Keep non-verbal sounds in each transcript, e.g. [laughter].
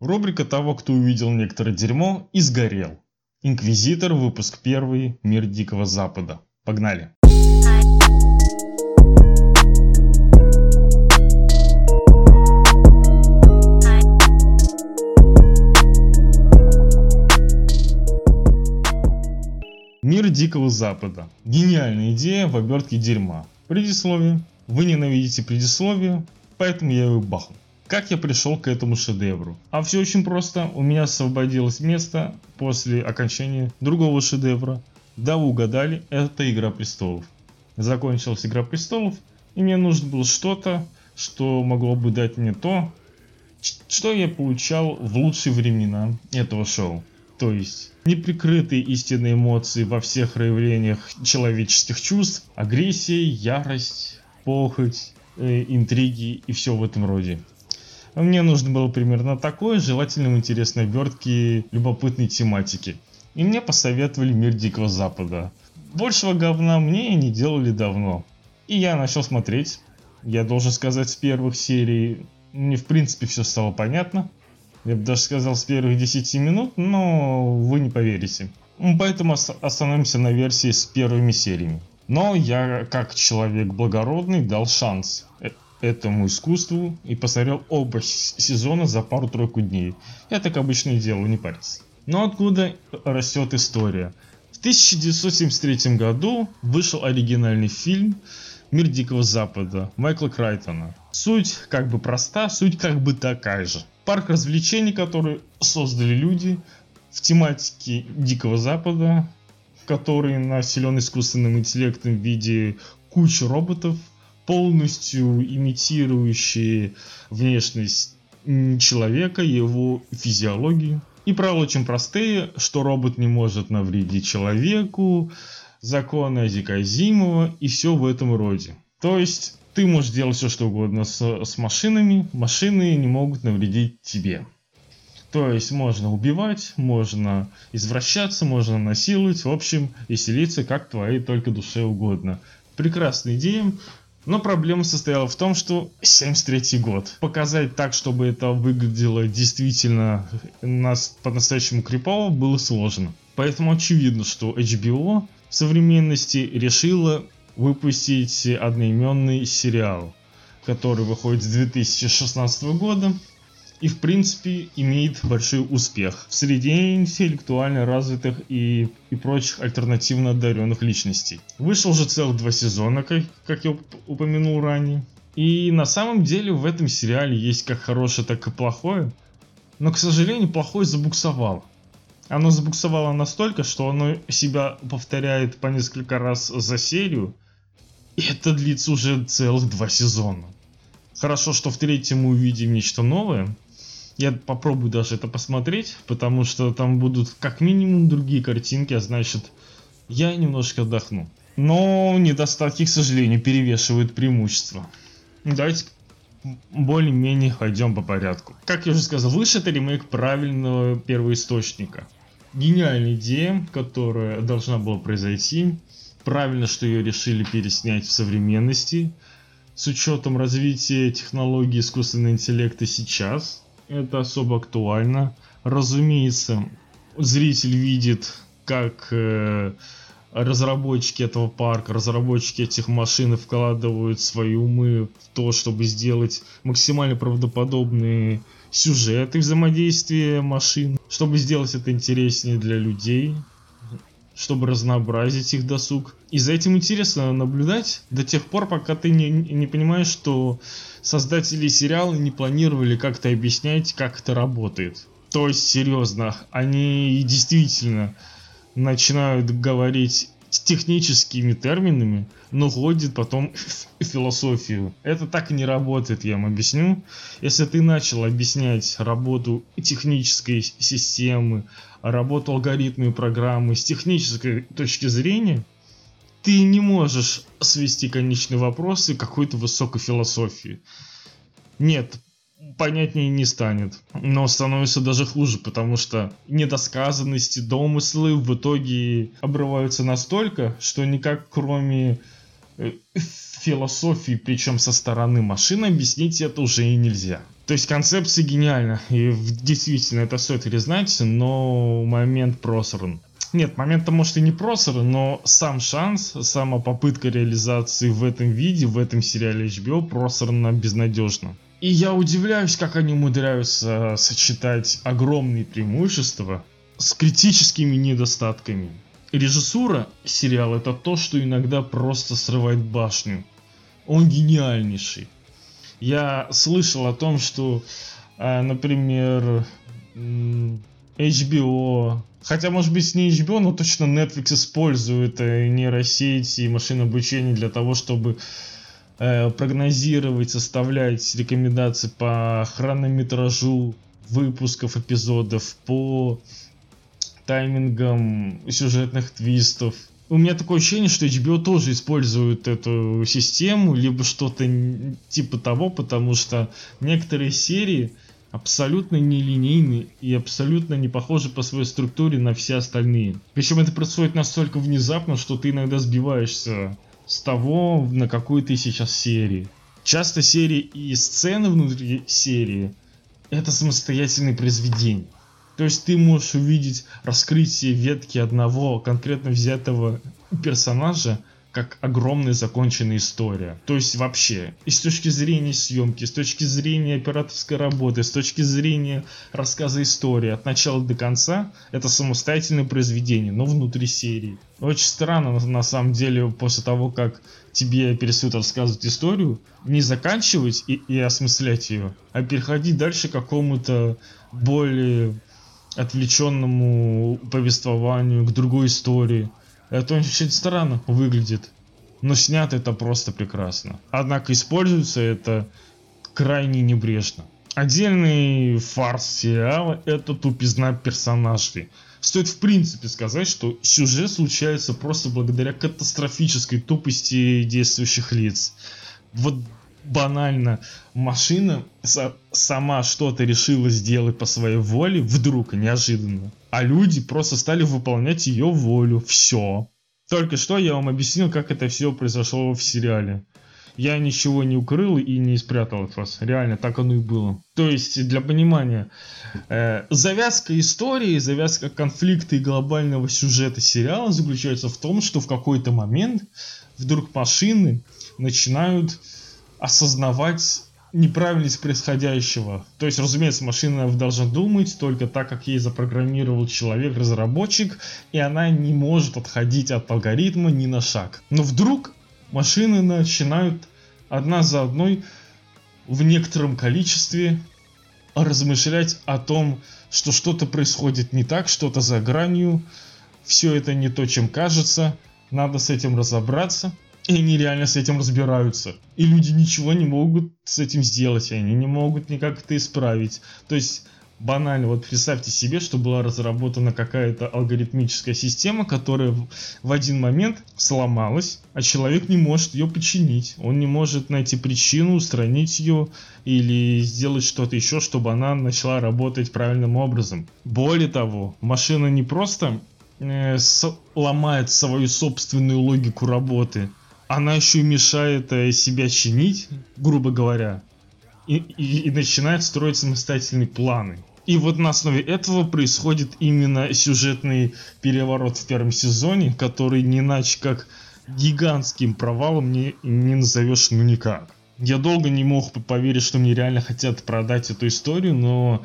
Рубрика того, кто увидел некоторое дерьмо и сгорел. Инквизитор, выпуск первый, Мир Дикого Запада. Погнали. Мир Дикого Запада. Гениальная идея в обертке дерьма. Предисловие. Вы ненавидите предисловие, поэтому я его бахну. Как я пришел к этому шедевру? А все очень просто. У меня освободилось место после окончания другого шедевра. Да, вы угадали, это Игра Престолов. Закончилась Игра Престолов, и мне нужно было что-то, что могло бы дать мне то, что я получал в лучшие времена этого шоу. То есть неприкрытые истинные эмоции во всех проявлениях человеческих чувств, агрессия, ярость, похоть, э, интриги и все в этом роде. Мне нужно было примерно такое, желательно в интересной обертке любопытной тематики. И мне посоветовали Мир Дикого Запада. Большего говна мне не делали давно. И я начал смотреть. Я должен сказать, с первых серий мне в принципе все стало понятно. Я бы даже сказал с первых 10 минут, но вы не поверите. Поэтому остановимся на версии с первыми сериями. Но я, как человек благородный, дал шанс. Этому искусству и посмотрел оба сезона за пару-тройку дней. Я так обычно и делаю, не париться. Но откуда растет история? В 1973 году вышел оригинальный фильм «Мир Дикого Запада» Майкла Крайтона. Суть как бы проста, суть как бы такая же. Парк развлечений, который создали люди в тематике Дикого Запада, который населен искусственным интеллектом в виде кучи роботов, полностью имитирующие внешность человека, его физиологию. И правила очень простые, что робот не может навредить человеку, законы Азика и все в этом роде. То есть ты можешь делать все что угодно с, с машинами, машины не могут навредить тебе. То есть можно убивать, можно извращаться, можно насиловать, в общем, веселиться как твоей только душе угодно. Прекрасная идея, но проблема состояла в том, что 73 год. Показать так, чтобы это выглядело действительно нас по-настоящему крипово, было сложно. Поэтому очевидно, что HBO в современности решила выпустить одноименный сериал, который выходит с 2016 года и в принципе имеет большой успех в среде интеллектуально развитых и, и прочих альтернативно одаренных личностей. Вышел уже целых два сезона, как, как я упомянул ранее. И на самом деле в этом сериале есть как хорошее, так и плохое. Но, к сожалению, плохое забуксовало. Оно забуксовало настолько, что оно себя повторяет по несколько раз за серию. И это длится уже целых два сезона. Хорошо, что в третьем мы увидим нечто новое, я попробую даже это посмотреть, потому что там будут как минимум другие картинки, а значит я немножко отдохну. Но недостатки, к сожалению, перевешивают преимущества. Давайте более-менее пойдем по порядку. Как я уже сказал, выше это ремейк правильного первоисточника. Гениальная идея, которая должна была произойти. Правильно, что ее решили переснять в современности. С учетом развития технологий искусственного интеллекта сейчас, это особо актуально. Разумеется, зритель видит, как э, разработчики этого парка, разработчики этих машин вкладывают свои умы в то, чтобы сделать максимально правдоподобные сюжеты взаимодействия машин, чтобы сделать это интереснее для людей, чтобы разнообразить их досуг. И за этим интересно наблюдать до тех пор, пока ты не, не понимаешь, что создатели сериала не планировали как-то объяснять, как это работает. То есть, серьезно, они действительно начинают говорить техническими терминами, но входит потом [laughs] философию. Это так не работает, я вам объясню. Если ты начал объяснять работу технической системы, работу алгоритма и программы с технической точки зрения, ты не можешь свести конечные вопросы к какой-то высокой философии. Нет, понятнее не станет. Но становится даже хуже, потому что недосказанности, домыслы в итоге обрываются настолько, что никак кроме э, философии, причем со стороны машины, объяснить это уже и нельзя. То есть концепция гениальна, и действительно это стоит признать, но момент просран. Нет, момент-то может и не просран, но сам шанс, сама попытка реализации в этом виде, в этом сериале HBO просрана безнадежно. И я удивляюсь, как они умудряются сочетать огромные преимущества с критическими недостатками. Режиссура сериала это то, что иногда просто срывает башню. Он гениальнейший. Я слышал о том, что, а, например, HBO, хотя может быть не HBO, но точно Netflix использует э, нейросети и машинное обучение для того, чтобы э, прогнозировать, составлять рекомендации по хронометражу выпусков эпизодов, по таймингам сюжетных твистов. У меня такое ощущение, что HBO тоже использует эту систему, либо что-то типа того, потому что некоторые серии абсолютно нелинейны и абсолютно не похожи по своей структуре на все остальные. Причем это происходит настолько внезапно, что ты иногда сбиваешься с того, на какой ты сейчас серии. Часто серии и сцены внутри серии это самостоятельные произведения. То есть ты можешь увидеть раскрытие ветки одного конкретно взятого персонажа как огромная законченная история. То есть вообще, и с точки зрения съемки, с точки зрения операторской работы, с точки зрения рассказа истории от начала до конца, это самостоятельное произведение, но внутри серии. Очень странно на самом деле после того, как тебе перестают рассказывать историю, не заканчивать и, и осмыслять ее, а переходить дальше к какому-то более отвлеченному повествованию, к другой истории. Это очень странно выглядит. Но снято это просто прекрасно. Однако используется это крайне небрежно. Отдельный фарс сериала – это тупизна персонажей. Стоит в принципе сказать, что сюжет случается просто благодаря катастрофической тупости действующих лиц. Вот банально машина сама что-то решила сделать по своей воле вдруг неожиданно. А люди просто стали выполнять ее волю. Все. Только что я вам объяснил, как это все произошло в сериале. Я ничего не укрыл и не спрятал от вас. Реально, так оно и было. То есть, для понимания, э, завязка истории, завязка конфликта и глобального сюжета сериала заключается в том, что в какой-то момент вдруг машины начинают осознавать неправильность происходящего. То есть, разумеется, машина должна думать только так, как ей запрограммировал человек-разработчик, и она не может отходить от алгоритма ни на шаг. Но вдруг машины начинают одна за одной в некотором количестве размышлять о том, что что-то происходит не так, что-то за гранью, все это не то, чем кажется, надо с этим разобраться – и они реально с этим разбираются. И люди ничего не могут с этим сделать, они не могут никак это исправить. То есть банально, вот представьте себе, что была разработана какая-то алгоритмическая система, которая в один момент сломалась, а человек не может ее починить. Он не может найти причину, устранить ее или сделать что-то еще, чтобы она начала работать правильным образом. Более того, машина не просто э, ломает свою собственную логику работы, она еще мешает э, себя чинить, грубо говоря, и, и, и начинает строить самостоятельные планы. И вот на основе этого происходит именно сюжетный переворот в первом сезоне, который не иначе как гигантским провалом не, не назовешь ну никак. Я долго не мог поверить, что мне реально хотят продать эту историю, но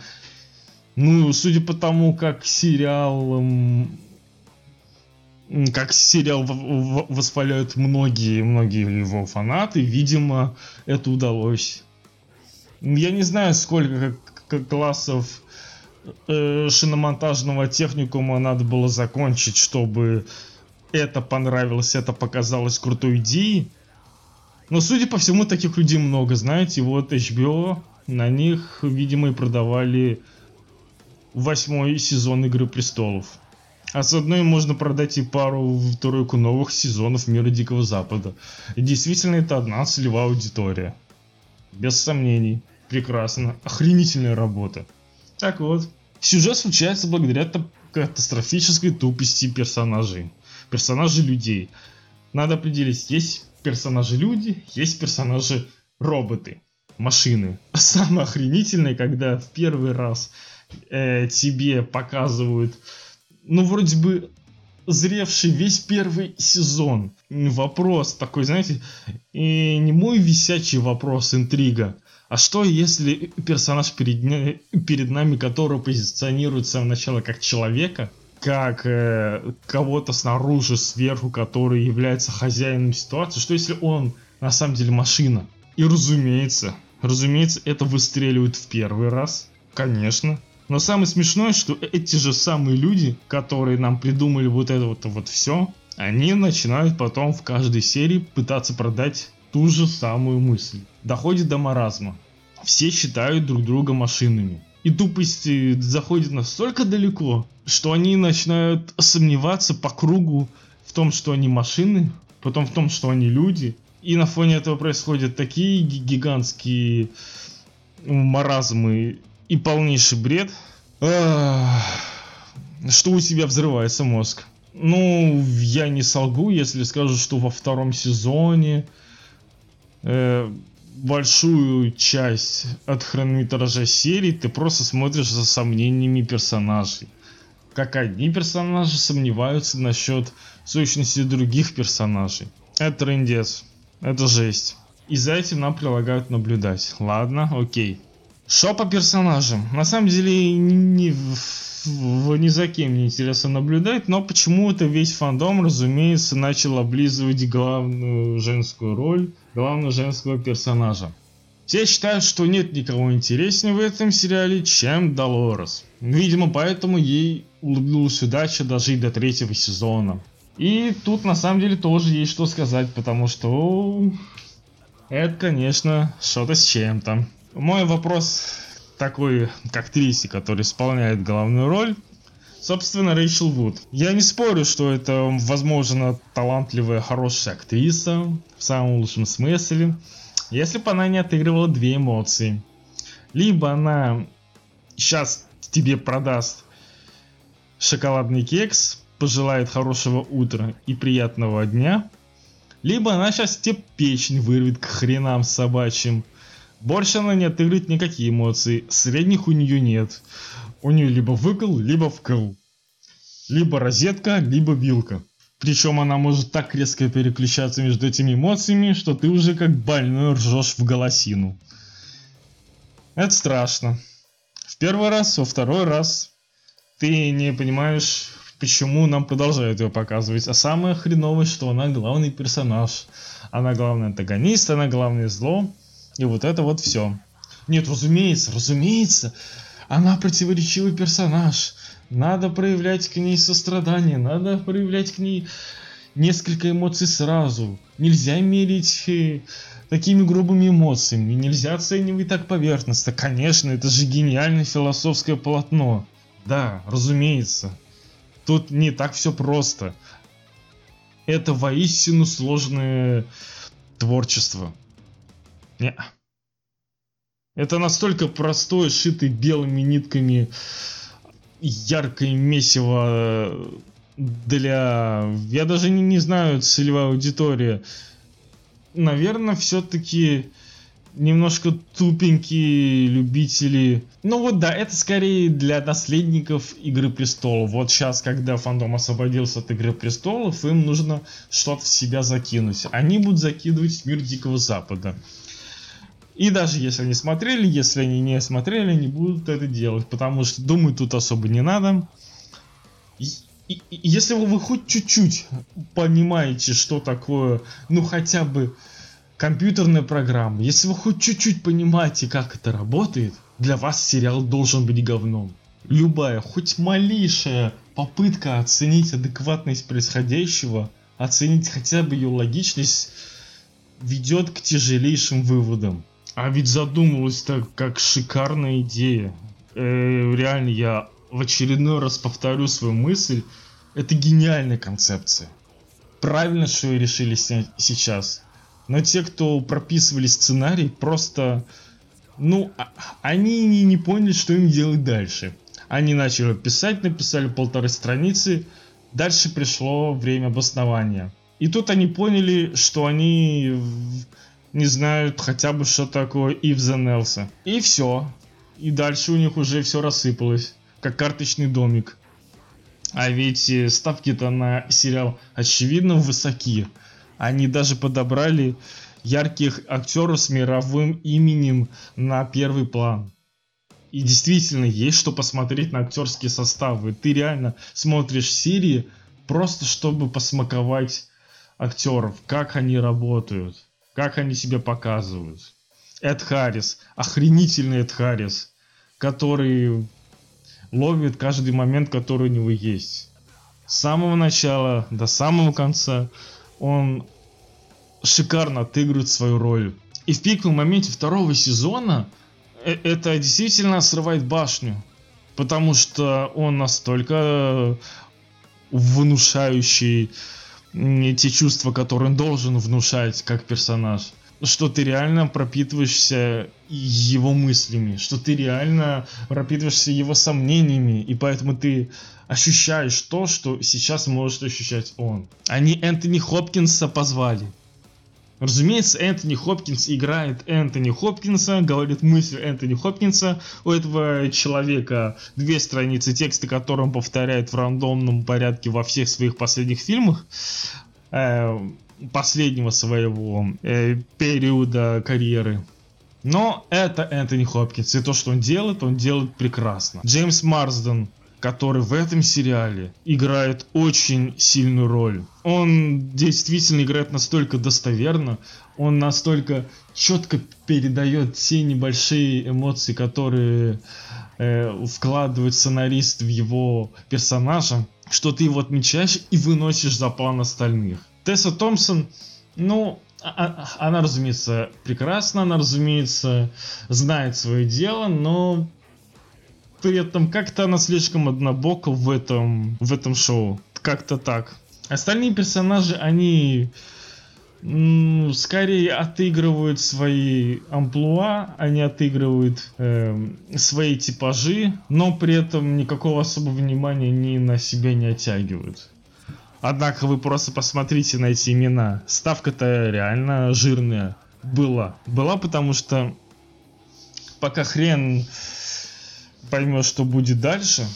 ну, судя по тому, как сериал как сериал восхваляют многие, многие его фанаты, видимо, это удалось. Я не знаю, сколько классов э, шиномонтажного техникума надо было закончить, чтобы это понравилось, это показалось крутой идеей. Но, судя по всему, таких людей много, знаете, вот HBO, на них, видимо, и продавали восьмой сезон Игры Престолов. А с одной можно продать и пару-тройку новых сезонов Мира Дикого Запада. И действительно это одна целевая аудитория. Без сомнений. Прекрасно. Охренительная работа. Так вот. Сюжет случается благодаря катастрофической тупости персонажей. Персонажей людей. Надо определить, есть персонажи люди, есть персонажи роботы. машины. [laughs] Самое охренительное, когда в первый раз э, тебе показывают, ну, вроде бы зревший весь первый сезон. Вопрос такой, знаете, и не мой висячий вопрос, интрига. А что если персонаж перед, перед нами, который позиционирует с самого как человека, как э, кого-то снаружи, сверху, который является хозяином ситуации, что если он на самом деле машина? И разумеется, разумеется, это выстреливает в первый раз, конечно. Но самое смешное, что эти же самые люди, которые нам придумали вот это вот, вот все, они начинают потом в каждой серии пытаться продать ту же самую мысль. Доходит до маразма. Все считают друг друга машинами. И тупость заходит настолько далеко, что они начинают сомневаться по кругу в том, что они машины, потом в том, что они люди. И на фоне этого происходят такие гигантские маразмы и полнейший бред, что у тебя взрывается мозг. Ну, я не солгу, если скажу, что во втором сезоне э, большую часть от хронометража серии ты просто смотришь за сомнениями персонажей. Как одни персонажи сомневаются насчет сущности других персонажей. Это трендец. Это жесть. И за этим нам прилагают наблюдать. Ладно, окей. Что по персонажам? На самом деле в, в, ни за кем не интересно наблюдать, но почему-то весь фандом, разумеется, начал облизывать главную женскую роль главного женского персонажа. Все считают, что нет никого интереснее в этом сериале, чем Долорес. Видимо, поэтому ей улыбнулась удача дожить до третьего сезона. И тут на самом деле тоже есть что сказать, потому что это, конечно, что-то с чем-то. Мой вопрос такой к актрисе, которая исполняет главную роль. Собственно, Рэйчел Вуд. Я не спорю, что это, возможно, талантливая, хорошая актриса, в самом лучшем смысле, если бы она не отыгрывала две эмоции. Либо она сейчас тебе продаст шоколадный кекс, пожелает хорошего утра и приятного дня, либо она сейчас тебе печень вырвет к хренам собачьим. Больше она не отыгрывает никакие эмоции, средних у нее нет. У нее либо выкл, либо вкл. Либо розетка, либо вилка. Причем она может так резко переключаться между этими эмоциями, что ты уже как больной ржешь в голосину. Это страшно. В первый раз, во второй раз ты не понимаешь, почему нам продолжают ее показывать. А самое хреновое, что она главный персонаж. Она главный антагонист, она главное зло. И вот это вот все. Нет, разумеется, разумеется, она противоречивый персонаж. Надо проявлять к ней сострадание, надо проявлять к ней несколько эмоций сразу. Нельзя мерить э, такими грубыми эмоциями, нельзя оценивать так поверхностно. Конечно, это же гениальное философское полотно. Да, разумеется. Тут не так все просто. Это воистину сложное творчество. Не. Это настолько простое, шитый белыми нитками яркое месиво для... Я даже не, не знаю, целевая аудитория. Наверное, все-таки немножко тупенькие любители. Ну вот да, это скорее для наследников Игры Престолов. Вот сейчас, когда фандом освободился от Игры Престолов, им нужно что-то в себя закинуть. Они будут закидывать мир Дикого Запада. И даже если они смотрели, если они не смотрели, они будут это делать, потому что, думаю, тут особо не надо. И, и, если вы хоть чуть-чуть понимаете, что такое, ну хотя бы компьютерная программа, если вы хоть чуть-чуть понимаете, как это работает, для вас сериал должен быть говном. Любая, хоть малейшая попытка оценить адекватность происходящего, оценить хотя бы ее логичность, ведет к тяжелейшим выводам. А ведь задумалась так, как шикарная идея. Э, реально, я в очередной раз повторю свою мысль. Это гениальная концепция. Правильно, что ее решили сейчас. Но те, кто прописывали сценарий, просто... Ну, а, они не, не поняли, что им делать дальше. Они начали писать, написали полторы страницы. Дальше пришло время обоснования. И тут они поняли, что они не знают хотя бы, что такое Ив Нелса. И все. И дальше у них уже все рассыпалось, как карточный домик. А ведь э, ставки-то на сериал очевидно высоки. Они даже подобрали ярких актеров с мировым именем на первый план. И действительно, есть что посмотреть на актерские составы. Ты реально смотришь серии просто чтобы посмаковать актеров, как они работают, как они себя показывают. Эд Харрис, охренительный Эд Харрис, который ловит каждый момент, который у него есть. С самого начала до самого конца он шикарно отыгрывает свою роль. И в пиковом моменте второго сезона э, это действительно срывает башню. Потому что он настолько внушающий те чувства, которые он должен внушать как персонаж. Что ты реально пропитываешься его мыслями, что ты реально пропитываешься его сомнениями, и поэтому ты ощущаешь то, что сейчас может ощущать он. Они Энтони Хопкинса позвали. Разумеется, Энтони Хопкинс играет Энтони Хопкинса, говорит мысль Энтони Хопкинса. У этого человека две страницы текста, которые он повторяет в рандомном порядке во всех своих последних фильмах. Э, последнего своего э, периода карьеры. Но это Энтони Хопкинс, и то, что он делает, он делает прекрасно. Джеймс Марсден который в этом сериале играет очень сильную роль. Он действительно играет настолько достоверно, он настолько четко передает те небольшие эмоции, которые э, вкладывает сценарист в его персонажа, что ты его отмечаешь и выносишь за план остальных. Тесса Томпсон, ну, а, а, она, разумеется, прекрасна, она, разумеется, знает свое дело, но при этом как-то она слишком однобока в этом, в этом шоу. Как-то так. Остальные персонажи, они скорее отыгрывают свои амплуа, они отыгрывают э, свои типажи, но при этом никакого особого внимания ни на себя не оттягивают. Однако вы просто посмотрите на эти имена. Ставка-то реально жирная была. Была, потому что пока хрен поймет, что будет дальше,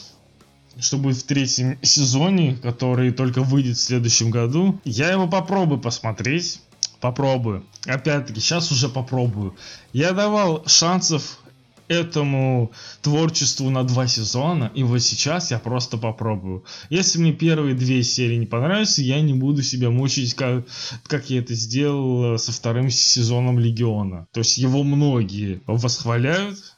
что будет в третьем сезоне, который только выйдет в следующем году. Я его попробую посмотреть. Попробую. Опять-таки, сейчас уже попробую. Я давал шансов этому творчеству на два сезона, и вот сейчас я просто попробую. Если мне первые две серии не понравятся, я не буду себя мучить, как, как я это сделал со вторым сезоном Легиона. То есть его многие восхваляют,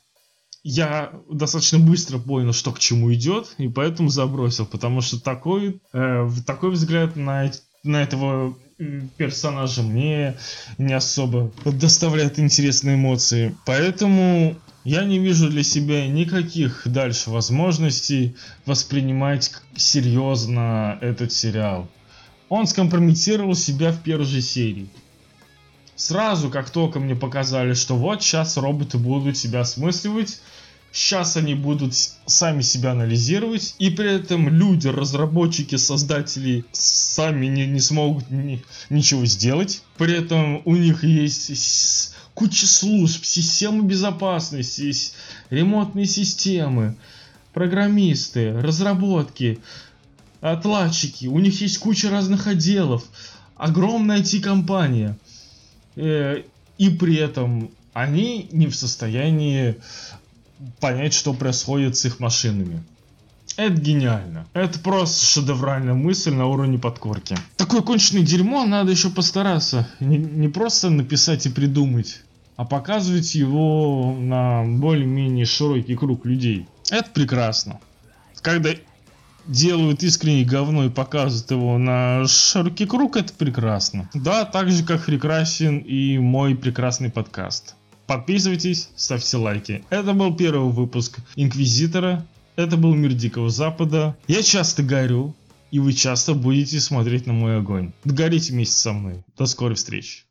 я достаточно быстро понял, что к чему идет, и поэтому забросил, потому что такой, э, такой взгляд на, на этого персонажа мне не особо доставляет интересные эмоции. Поэтому я не вижу для себя никаких дальше возможностей воспринимать серьезно этот сериал. Он скомпрометировал себя в первой же серии. Сразу, как только мне показали, что вот сейчас роботы будут себя осмысливать, сейчас они будут сами себя анализировать, и при этом люди, разработчики, создатели сами не, не смогут ни, ничего сделать. При этом у них есть куча служб, системы безопасности, ремонтные системы, программисты, разработки, отладчики. У них есть куча разных отделов, огромная IT-компания – и при этом они не в состоянии понять, что происходит с их машинами. Это гениально. Это просто шедевральная мысль на уровне подкорки. Такое конченое дерьмо надо еще постараться. Не, не просто написать и придумать, а показывать его на более-менее широкий круг людей. Это прекрасно. Когда делают искренне говно и показывают его на широкий круг, это прекрасно. Да, так же как прекрасен и мой прекрасный подкаст. Подписывайтесь, ставьте лайки. Это был первый выпуск Инквизитора. Это был Мир Дикого Запада. Я часто горю, и вы часто будете смотреть на мой огонь. Догорите вместе со мной. До скорой встречи.